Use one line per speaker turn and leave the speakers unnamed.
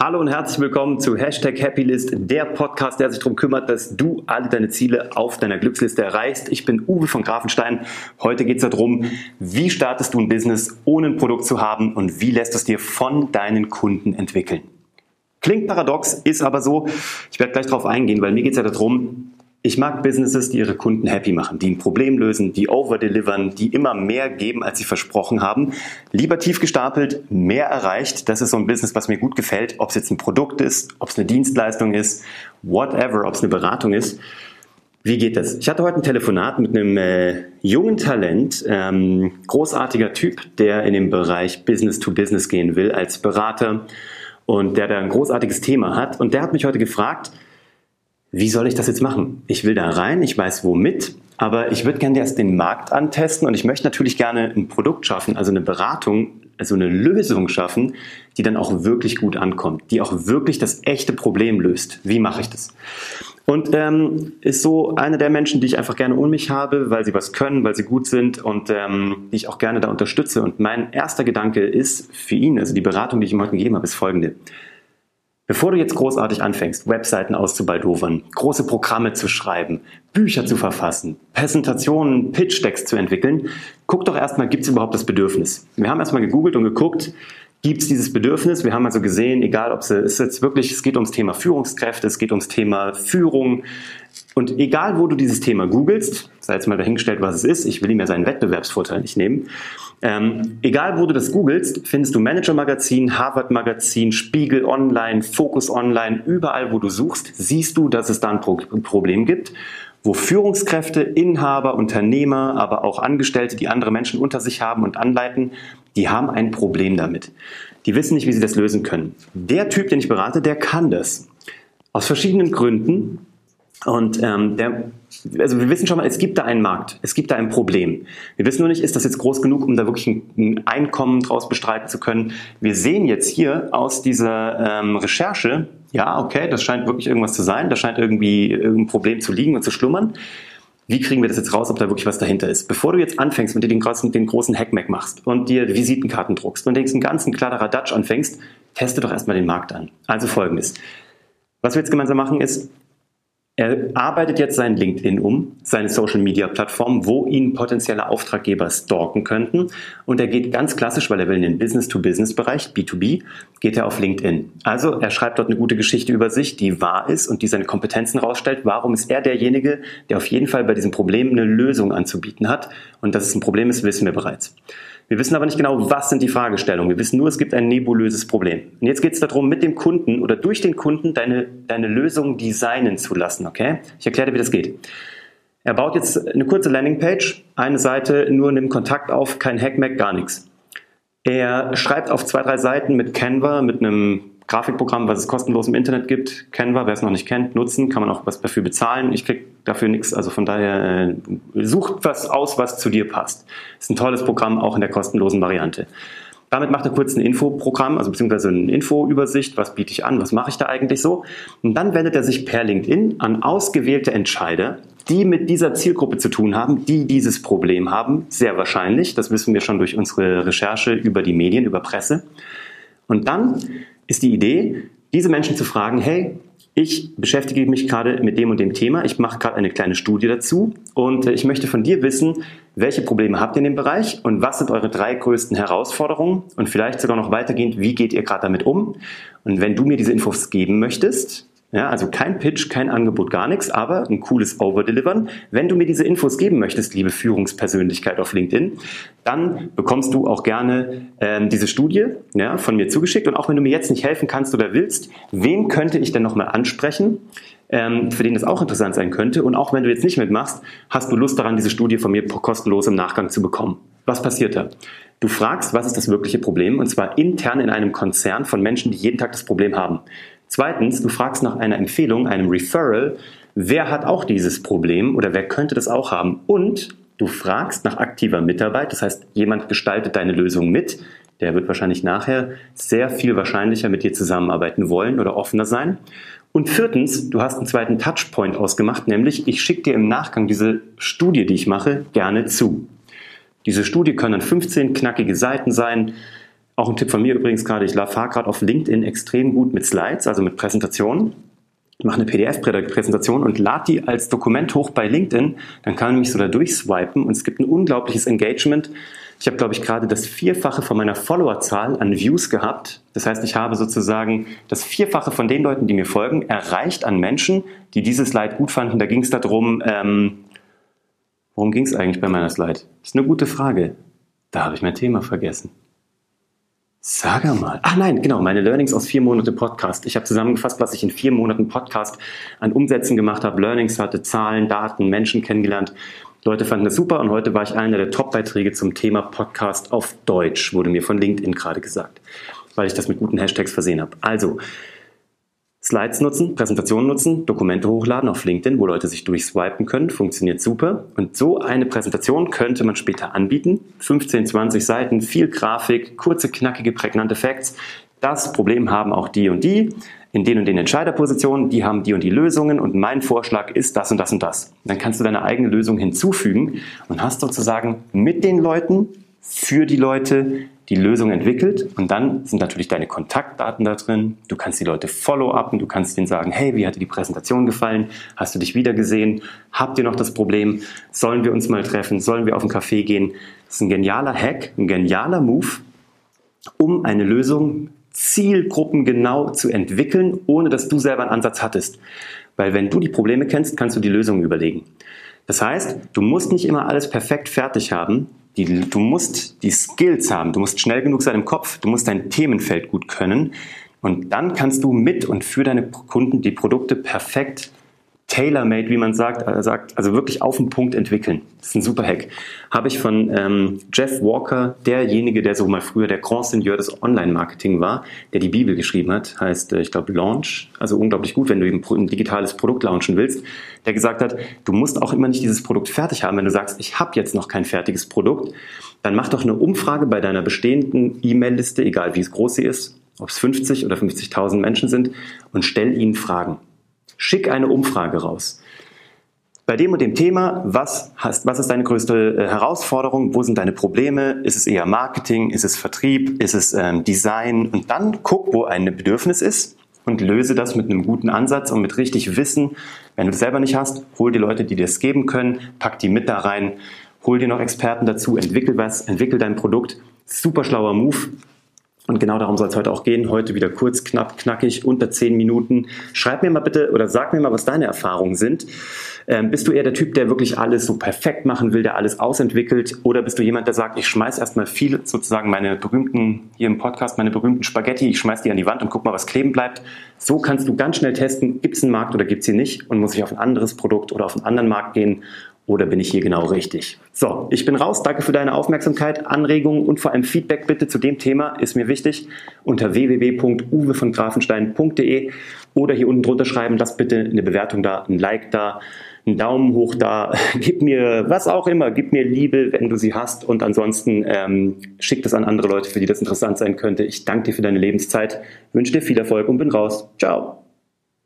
Hallo und herzlich willkommen zu Hashtag Happylist, der Podcast, der sich darum kümmert, dass du alle deine Ziele auf deiner Glücksliste erreichst. Ich bin Uwe von Grafenstein. Heute geht es darum, wie startest du ein Business, ohne ein Produkt zu haben und wie lässt es dir von deinen Kunden entwickeln. Klingt paradox, ist aber so. Ich werde gleich darauf eingehen, weil mir geht es ja darum, ich mag Businesses, die ihre Kunden happy machen, die ein Problem lösen, die overdelivern, die immer mehr geben, als sie versprochen haben. Lieber tief gestapelt, mehr erreicht. Das ist so ein Business, was mir gut gefällt. Ob es jetzt ein Produkt ist, ob es eine Dienstleistung ist, whatever, ob es eine Beratung ist. Wie geht das? Ich hatte heute ein Telefonat mit einem äh, jungen Talent, ähm, großartiger Typ, der in den Bereich Business to Business gehen will als Berater und der da ein großartiges Thema hat. Und der hat mich heute gefragt, wie soll ich das jetzt machen? Ich will da rein, ich weiß womit, aber ich würde gerne erst den Markt antesten und ich möchte natürlich gerne ein Produkt schaffen, also eine Beratung, also eine Lösung schaffen, die dann auch wirklich gut ankommt, die auch wirklich das echte Problem löst. Wie mache ich das? Und ähm, ist so einer der Menschen, die ich einfach gerne um mich habe, weil sie was können, weil sie gut sind und ähm, die ich auch gerne da unterstütze. Und mein erster Gedanke ist für ihn, also die Beratung, die ich ihm heute gegeben habe, ist folgende. Bevor du jetzt großartig anfängst, Webseiten auszubaldowern, große Programme zu schreiben, Bücher zu verfassen, Präsentationen, Pitch-Decks zu entwickeln, guck doch erstmal, gibt es überhaupt das Bedürfnis? Wir haben erstmal gegoogelt und geguckt, gibt es dieses Bedürfnis? Wir haben also gesehen, egal ob es jetzt wirklich, es geht ums Thema Führungskräfte, es geht ums Thema Führung. Und egal, wo du dieses Thema googelst, sei jetzt mal dahingestellt, was es ist, ich will ihm ja seinen Wettbewerbsvorteil nicht nehmen, ähm, egal wo du das googelst, findest du Manager Magazin, Harvard Magazin, Spiegel Online, Focus Online, überall wo du suchst, siehst du, dass es da ein Pro Problem gibt, wo Führungskräfte, Inhaber, Unternehmer, aber auch Angestellte, die andere Menschen unter sich haben und anleiten, die haben ein Problem damit. Die wissen nicht, wie sie das lösen können. Der Typ, den ich berate, der kann das. Aus verschiedenen Gründen. Und ähm, der, also wir wissen schon mal, es gibt da einen Markt, es gibt da ein Problem. Wir wissen nur nicht, ist das jetzt groß genug, um da wirklich ein, Einkommen draus bestreiten zu können. Wir sehen jetzt hier aus dieser ähm, Recherche, ja, okay, das scheint wirklich irgendwas zu sein, da scheint irgendwie irgendein Problem zu liegen und zu schlummern. Wie kriegen wir das jetzt raus, ob da wirklich was dahinter ist? Bevor du jetzt anfängst und dir den großen, den großen Hackmack machst und dir Visitenkarten druckst und den ganzen Kladderadatsch anfängst, teste doch erstmal den Markt an. Also folgendes. Was wir jetzt gemeinsam machen ist, er arbeitet jetzt sein LinkedIn um, seine Social Media Plattform, wo ihn potenzielle Auftraggeber stalken könnten. Und er geht ganz klassisch, weil er will in den Business-to-Business-Bereich, B2B, geht er auf LinkedIn. Also er schreibt dort eine gute Geschichte über sich, die wahr ist und die seine Kompetenzen rausstellt. Warum ist er derjenige, der auf jeden Fall bei diesem Problem eine Lösung anzubieten hat? Und dass es ein Problem ist, wissen wir bereits. Wir wissen aber nicht genau, was sind die Fragestellungen. Wir wissen nur, es gibt ein nebulöses Problem. Und jetzt geht es darum, mit dem Kunden oder durch den Kunden deine, deine Lösung designen zu lassen. Okay? Ich erkläre dir, wie das geht. Er baut jetzt eine kurze Landingpage, eine Seite, nur nimmt Kontakt auf, kein Hackmack, gar nichts. Er schreibt auf zwei, drei Seiten mit Canva, mit einem Grafikprogramm, was es kostenlos im Internet gibt. Canva, wer es noch nicht kennt, nutzen, kann man auch was dafür bezahlen. Ich krieg dafür nichts, also von daher äh, sucht was aus, was zu dir passt. Ist ein tolles Programm, auch in der kostenlosen Variante. Damit macht er kurz ein Infoprogramm, also beziehungsweise eine Infoübersicht, was biete ich an, was mache ich da eigentlich so. Und dann wendet er sich per LinkedIn an ausgewählte Entscheider, die mit dieser Zielgruppe zu tun haben, die dieses Problem haben, sehr wahrscheinlich. Das wissen wir schon durch unsere Recherche über die Medien, über Presse. Und dann ist die Idee, diese Menschen zu fragen, hey, ich beschäftige mich gerade mit dem und dem Thema, ich mache gerade eine kleine Studie dazu und äh, ich möchte von dir wissen, welche Probleme habt ihr in dem Bereich und was sind eure drei größten Herausforderungen und vielleicht sogar noch weitergehend, wie geht ihr gerade damit um? Und wenn du mir diese Infos geben möchtest, ja, also kein Pitch, kein Angebot, gar nichts, aber ein cooles Overdelivern. Wenn du mir diese Infos geben möchtest, liebe Führungspersönlichkeit auf LinkedIn, dann bekommst du auch gerne ähm, diese Studie ja, von mir zugeschickt. Und auch wenn du mir jetzt nicht helfen kannst oder willst, wen könnte ich denn nochmal ansprechen, ähm, für den das auch interessant sein könnte? Und auch wenn du jetzt nicht mitmachst, hast du Lust daran, diese Studie von mir kostenlos im Nachgang zu bekommen. Was passiert da? Du fragst, was ist das wirkliche Problem? Und zwar intern in einem Konzern von Menschen, die jeden Tag das Problem haben. Zweitens, du fragst nach einer Empfehlung, einem Referral, wer hat auch dieses Problem oder wer könnte das auch haben? Und du fragst nach aktiver Mitarbeit, das heißt, jemand gestaltet deine Lösung mit, der wird wahrscheinlich nachher sehr viel wahrscheinlicher mit dir zusammenarbeiten wollen oder offener sein. Und viertens, du hast einen zweiten Touchpoint ausgemacht, nämlich ich schicke dir im Nachgang diese Studie, die ich mache, gerne zu. Diese Studie können dann 15 knackige Seiten sein, Auch ein Tipp von mir übrigens gerade, ich fahre gerade auf LinkedIn extrem gut mit Slides, also mit Präsentationen mache eine PDF-Präsentation und lade die als Dokument hoch bei LinkedIn, dann kann man mich so da durchswipen und es gibt ein unglaubliches Engagement. Ich habe, glaube ich, gerade das Vierfache von meiner Followerzahl an Views gehabt. Das heißt, ich habe sozusagen das Vierfache von den Leuten, die mir folgen, erreicht an Menschen, die dieses Slide gut fanden. Da ging es darum, ähm, worum ging es eigentlich bei meiner Slide? Das ist eine gute Frage. Da habe ich mein Thema vergessen. Sag mal. Ach nein, genau, meine Learnings aus vier Monate Podcast. Ich habe zusammengefasst, was ich in vier Monaten Podcast an Umsätzen gemacht habe, Learnings hatte, Zahlen, Daten, Menschen kennengelernt. Leute fanden das super und heute war ich einer der Top-Beiträge zum Thema Podcast auf Deutsch, wurde mir von LinkedIn gerade gesagt, weil ich das mit guten Hashtags versehen habe. Also, Slides nutzen, Präsentationen nutzen, Dokumente hochladen auf LinkedIn, wo Leute sich durchswipen können, funktioniert super. Und so eine Präsentation könnte man später anbieten. 15, 20 Seiten, viel Grafik, kurze, knackige, prägnante Facts. Das Problem haben auch die und die in den und den Entscheiderpositionen, die haben die und die Lösungen und mein Vorschlag ist das und das und das. Dann kannst du deine eigene Lösung hinzufügen und hast sozusagen mit den Leuten, für die Leute die Lösung entwickelt und dann sind natürlich deine Kontaktdaten da drin. Du kannst die Leute follow-upen, du kannst denen sagen, hey, wie hat dir die Präsentation gefallen? Hast du dich wieder gesehen? Habt ihr noch das Problem? Sollen wir uns mal treffen? Sollen wir auf einen Café gehen? Das ist ein genialer Hack, ein genialer Move, um eine Lösung zielgruppengenau zu entwickeln, ohne dass du selber einen Ansatz hattest. Weil wenn du die Probleme kennst, kannst du die Lösung überlegen. Das heißt, du musst nicht immer alles perfekt fertig haben, die, du musst die Skills haben, du musst schnell genug sein im Kopf, du musst dein Themenfeld gut können. Und dann kannst du mit und für deine Kunden die Produkte perfekt tailor-made, wie man sagt, äh, sagt, also wirklich auf den Punkt entwickeln. Das ist ein super Hack. Habe ich von ähm, Jeff Walker, derjenige, der so mal früher der Grand Seigneur des Online-Marketing war, der die Bibel geschrieben hat, heißt, äh, ich glaube, Launch, also unglaublich gut, wenn du ein, ein digitales Produkt launchen willst, der gesagt hat, du musst auch immer nicht dieses Produkt fertig haben. Wenn du sagst, ich habe jetzt noch kein fertiges Produkt, dann mach doch eine Umfrage bei deiner bestehenden E-Mail-Liste, egal wie groß sie ist, ob es 50 oder 50.000 Menschen sind, und stell ihnen Fragen. Schick eine Umfrage raus. Bei dem und dem Thema, was, hast, was ist deine größte äh, Herausforderung? Wo sind deine Probleme? Ist es eher Marketing? Ist es Vertrieb? Ist es ähm, Design? Und dann guck, wo ein Bedürfnis ist und löse das mit einem guten Ansatz und mit richtig Wissen. Wenn du es selber nicht hast, hol die Leute, die dir es geben können, pack die mit da rein, hol dir noch Experten dazu, entwickel was, entwickel dein Produkt. Super schlauer Move. Und genau darum soll es heute auch gehen. Heute wieder kurz, knapp, knackig, unter zehn Minuten. Schreib mir mal bitte oder sag mir mal, was deine Erfahrungen sind. Ähm, bist du eher der Typ, der wirklich alles so perfekt machen will, der alles ausentwickelt? Oder bist du jemand, der sagt, ich schmeiß erstmal viel, sozusagen meine berühmten, hier im Podcast, meine berühmten Spaghetti, ich schmeiß die an die Wand und guck mal, was kleben bleibt. So kannst du ganz schnell testen, gibt es einen Markt oder gibt es ihn nicht und muss ich auf ein anderes Produkt oder auf einen anderen Markt gehen oder bin ich hier genau richtig? So, ich bin raus. Danke für deine Aufmerksamkeit, Anregungen und vor allem Feedback bitte zu dem Thema ist mir wichtig unter www.uwe-von-grafenstein.de oder hier unten drunter schreiben, lass bitte eine Bewertung da, ein Like da, einen Daumen hoch da, gib mir was auch immer, gib mir Liebe, wenn du sie hast und ansonsten ähm, schick das an andere Leute, für die das interessant sein könnte. Ich danke dir für deine Lebenszeit, wünsche dir viel Erfolg und bin raus. Ciao.